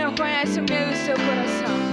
Senhor conhece o meu e o seu coração.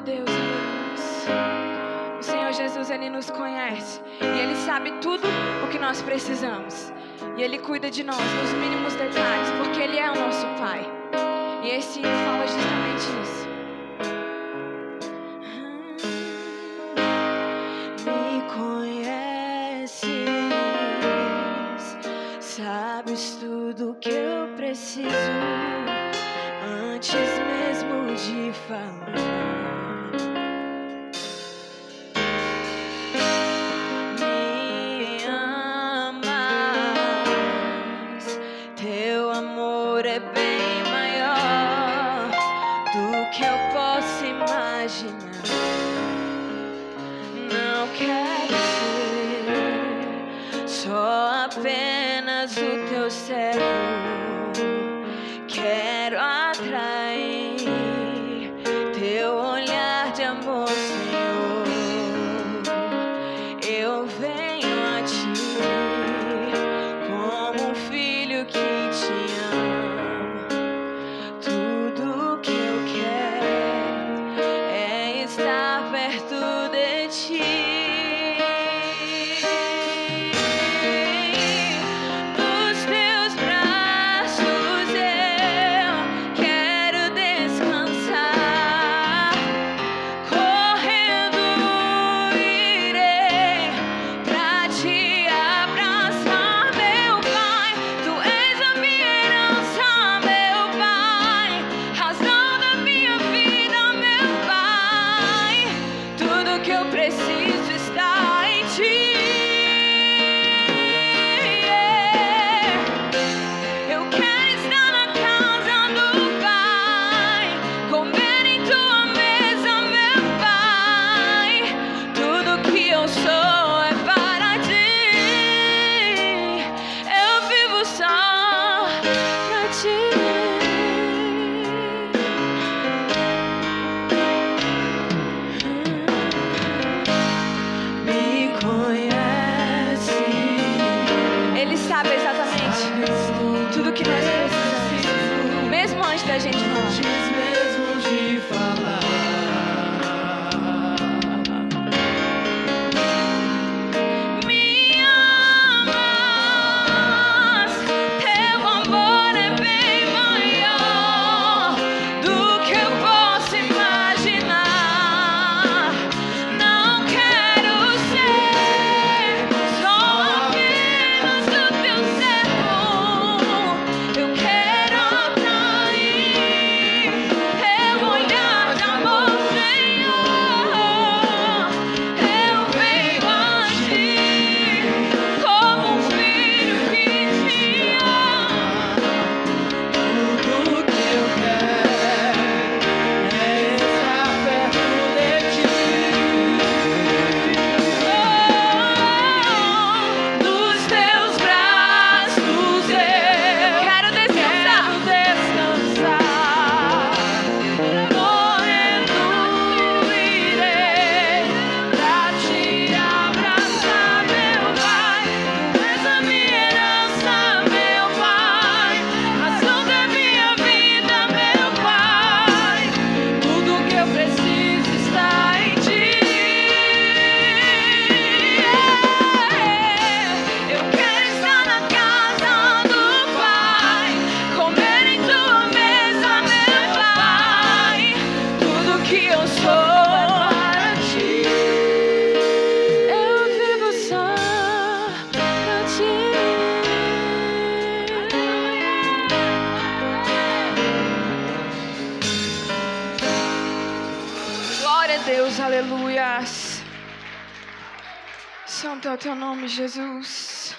Glória a Deus. O Senhor Jesus, Ele nos conhece e Ele sabe tudo o que nós precisamos. E Ele cuida de nós nos mínimos detalhes, porque Ele é o nosso Pai. E esse hino fala justamente isso. Ah, me conheces, sabes tudo que eu preciso antes mesmo de falar. Jesus.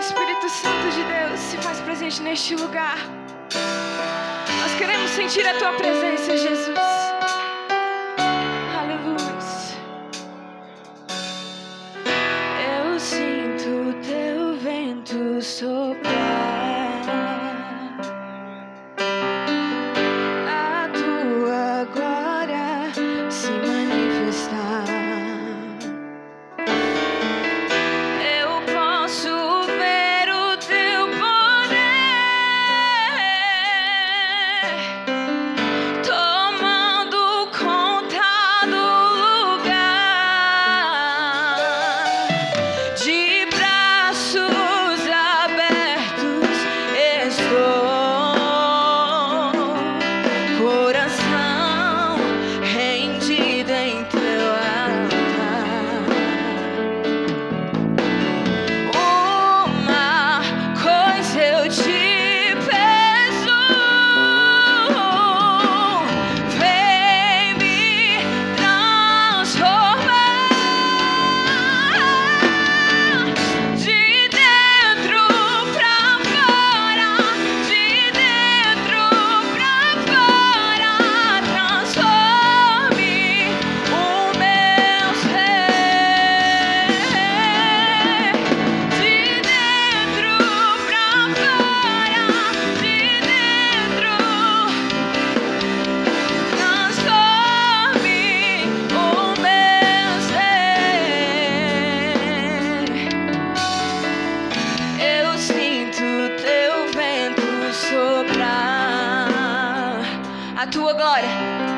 Espírito Santo de Deus se faz presente neste lugar. Nós queremos sentir a tua presença, Jesus. a tua glória.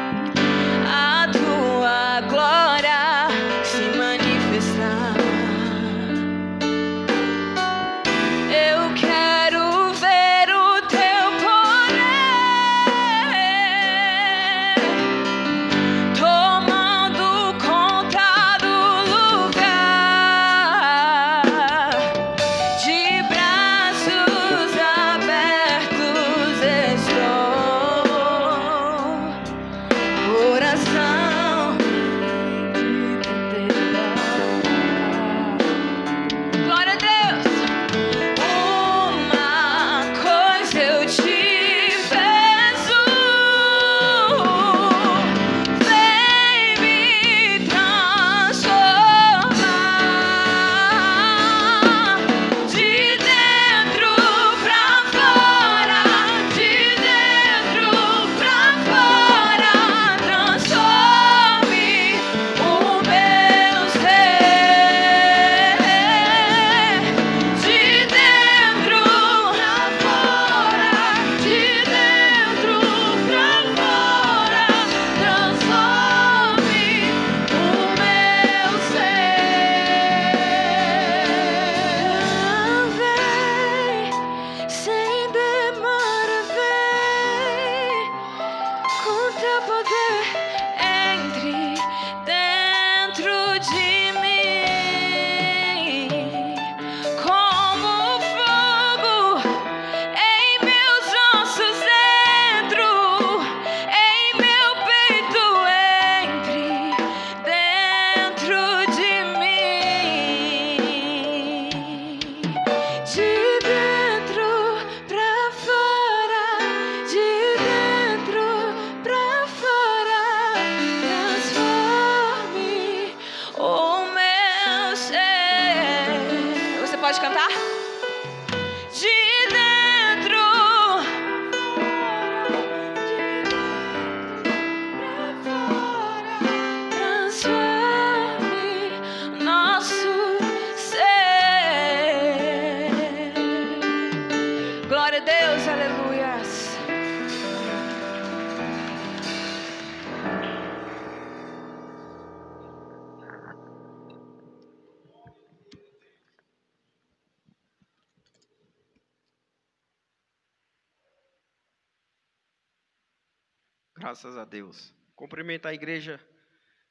Graças a Deus. Cumprimento a igreja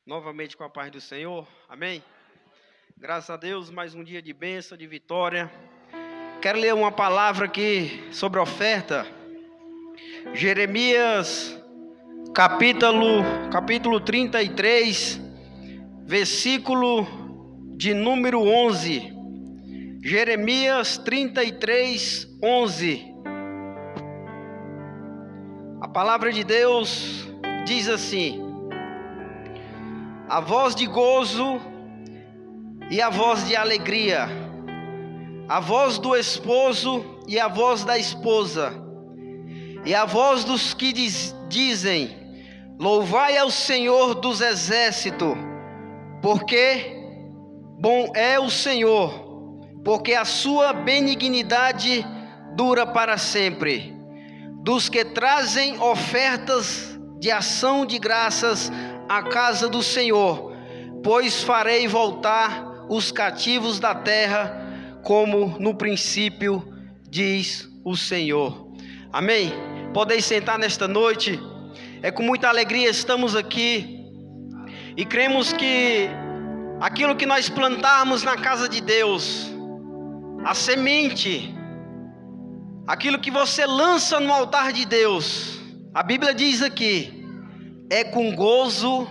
novamente com a paz do Senhor. Amém? Graças a Deus, mais um dia de bênção, de vitória. Quero ler uma palavra aqui sobre oferta. Jeremias, capítulo, capítulo 33, versículo de número 11. Jeremias 33, 11. A palavra de Deus diz assim: A voz de gozo e a voz de alegria, a voz do esposo e a voz da esposa, e a voz dos que diz- dizem: Louvai ao Senhor dos exércitos, porque bom é o Senhor, porque a sua benignidade dura para sempre dos que trazem ofertas de ação de graças à casa do Senhor, pois farei voltar os cativos da terra, como no princípio, diz o Senhor. Amém? Podeis sentar nesta noite, é com muita alegria estamos aqui e cremos que aquilo que nós plantarmos na casa de Deus, a semente, aquilo que você lança no altar de Deus, a Bíblia diz aqui, é com gozo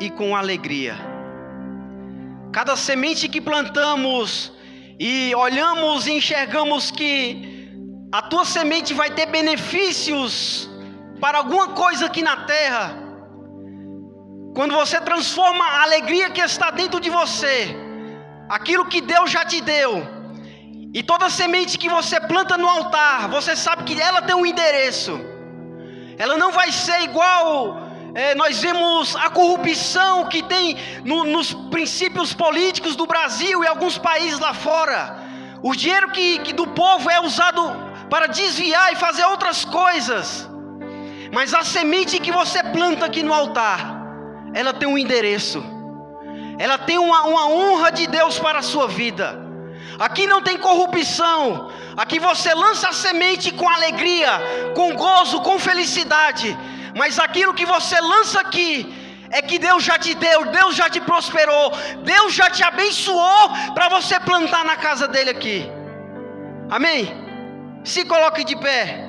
e com alegria. Cada semente que plantamos e olhamos e enxergamos que a tua semente vai ter benefícios para alguma coisa aqui na terra. Quando você transforma a alegria que está dentro de você, aquilo que Deus já te deu, e toda semente que você planta no altar, você sabe que ela tem um endereço. Ela não vai ser igual. é, nós vemos a corrupção que tem no- nos princípios políticos do Brasil e alguns países lá fora. O dinheiro que, que do povo é usado para desviar e fazer outras coisas. Mas a semente que você planta aqui no altar, ela tem um endereço. Ela tem uma, uma honra de Deus para a sua vida. Aqui não tem corrupção. Aqui você lança a semente com alegria, com gozo, com felicidade. Mas aquilo que você lança aqui é que Deus já te deu, Deus já te prosperou, Deus já te abençoou para você plantar na casa dele aqui. Amém? Se coloque de pé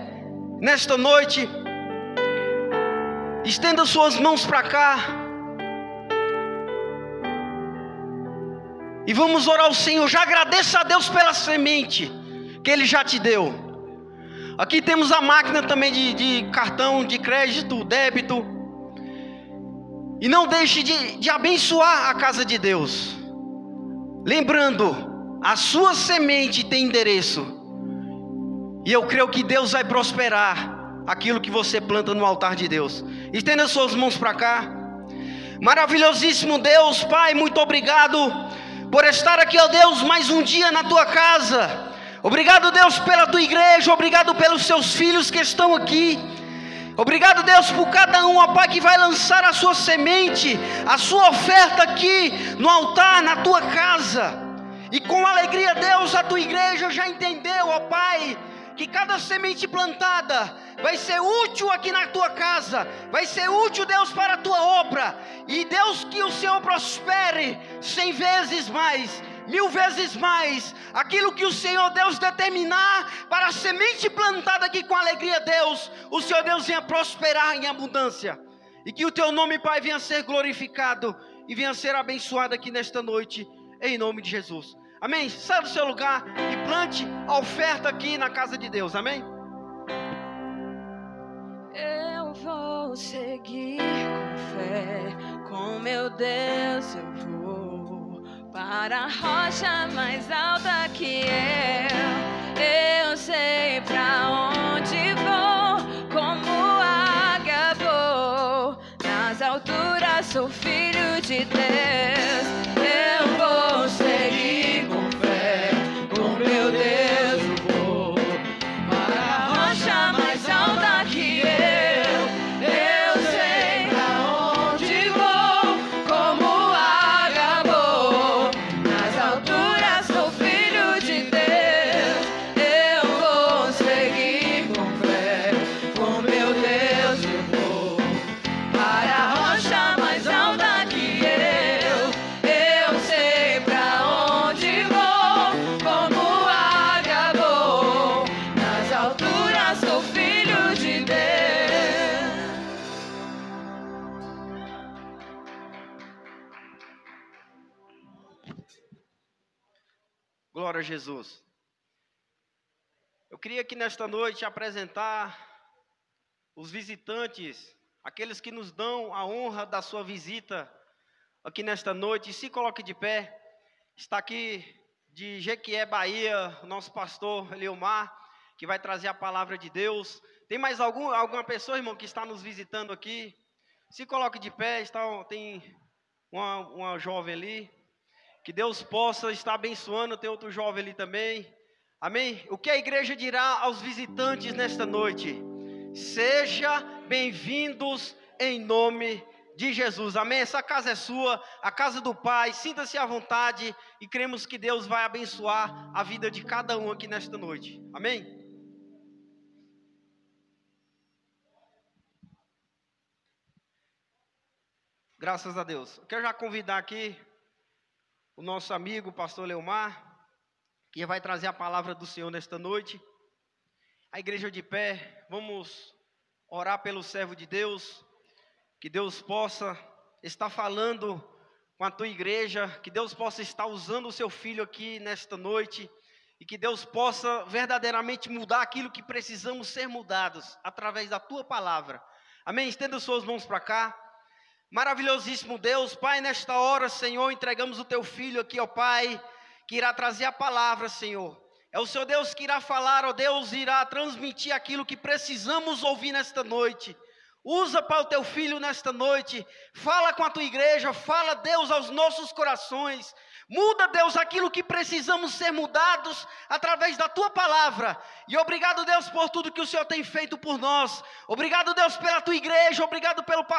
nesta noite. Estenda suas mãos para cá. E vamos orar ao Senhor. Já agradeça a Deus pela semente que Ele já te deu. Aqui temos a máquina também de, de cartão de crédito, débito. E não deixe de, de abençoar a casa de Deus. Lembrando, a sua semente tem endereço. E eu creio que Deus vai prosperar aquilo que você planta no altar de Deus. Estenda suas mãos para cá. Maravilhosíssimo Deus, Pai, muito obrigado por estar aqui, ó Deus, mais um dia na tua casa. Obrigado, Deus, pela tua igreja, obrigado pelos seus filhos que estão aqui. Obrigado, Deus, por cada um, ó Pai, que vai lançar a sua semente, a sua oferta aqui no altar, na tua casa. E com alegria, Deus, a tua igreja já entendeu, ó Pai, que cada semente plantada vai ser útil aqui na tua casa, vai ser útil, Deus, para a tua obra. E Deus, que o Senhor prospere cem vezes mais mil vezes mais aquilo que o Senhor Deus determinar para a semente plantada aqui com alegria, Deus, o Senhor Deus venha prosperar em abundância e que o teu nome, Pai, venha ser glorificado e venha ser abençoado aqui nesta noite, em nome de Jesus. Amém? Saia do seu lugar e plante a oferta aqui na casa de Deus. Amém? Eu vou seguir com fé, com meu Deus eu vou para a rocha mais alta que eu. Eu sei pra onde vou, como águia vou. Nas alturas sou filho de Deus. Glória a Jesus. Eu queria aqui nesta noite apresentar os visitantes, aqueles que nos dão a honra da sua visita aqui nesta noite. Se coloque de pé. Está aqui de Jequié, Bahia, nosso pastor Leomar, que vai trazer a palavra de Deus. Tem mais algum, alguma pessoa, irmão, que está nos visitando aqui? Se coloque de pé. Está, tem uma, uma jovem ali. Que Deus possa estar abençoando. Tem outro jovem ali também. Amém? O que a igreja dirá aos visitantes nesta noite? Seja bem-vindos em nome de Jesus. Amém? Essa casa é sua, a casa do Pai. Sinta-se à vontade e cremos que Deus vai abençoar a vida de cada um aqui nesta noite. Amém? Graças a Deus. Eu quero já convidar aqui o nosso amigo, o pastor Leomar, que vai trazer a palavra do Senhor nesta noite. A igreja de pé, vamos orar pelo servo de Deus, que Deus possa estar falando com a tua igreja, que Deus possa estar usando o seu filho aqui nesta noite, e que Deus possa verdadeiramente mudar aquilo que precisamos ser mudados através da tua palavra. Amém? Estenda suas mãos para cá. Maravilhosíssimo Deus, Pai, nesta hora, Senhor, entregamos o teu filho aqui, ó Pai, que irá trazer a palavra, Senhor. É o Senhor Deus que irá falar, ó Deus, irá transmitir aquilo que precisamos ouvir nesta noite. Usa para o teu filho nesta noite. Fala com a tua igreja. Fala, Deus, aos nossos corações. Muda, Deus, aquilo que precisamos ser mudados através da tua palavra. E obrigado, Deus, por tudo que o Senhor tem feito por nós. Obrigado, Deus, pela tua igreja. Obrigado pelo pastor.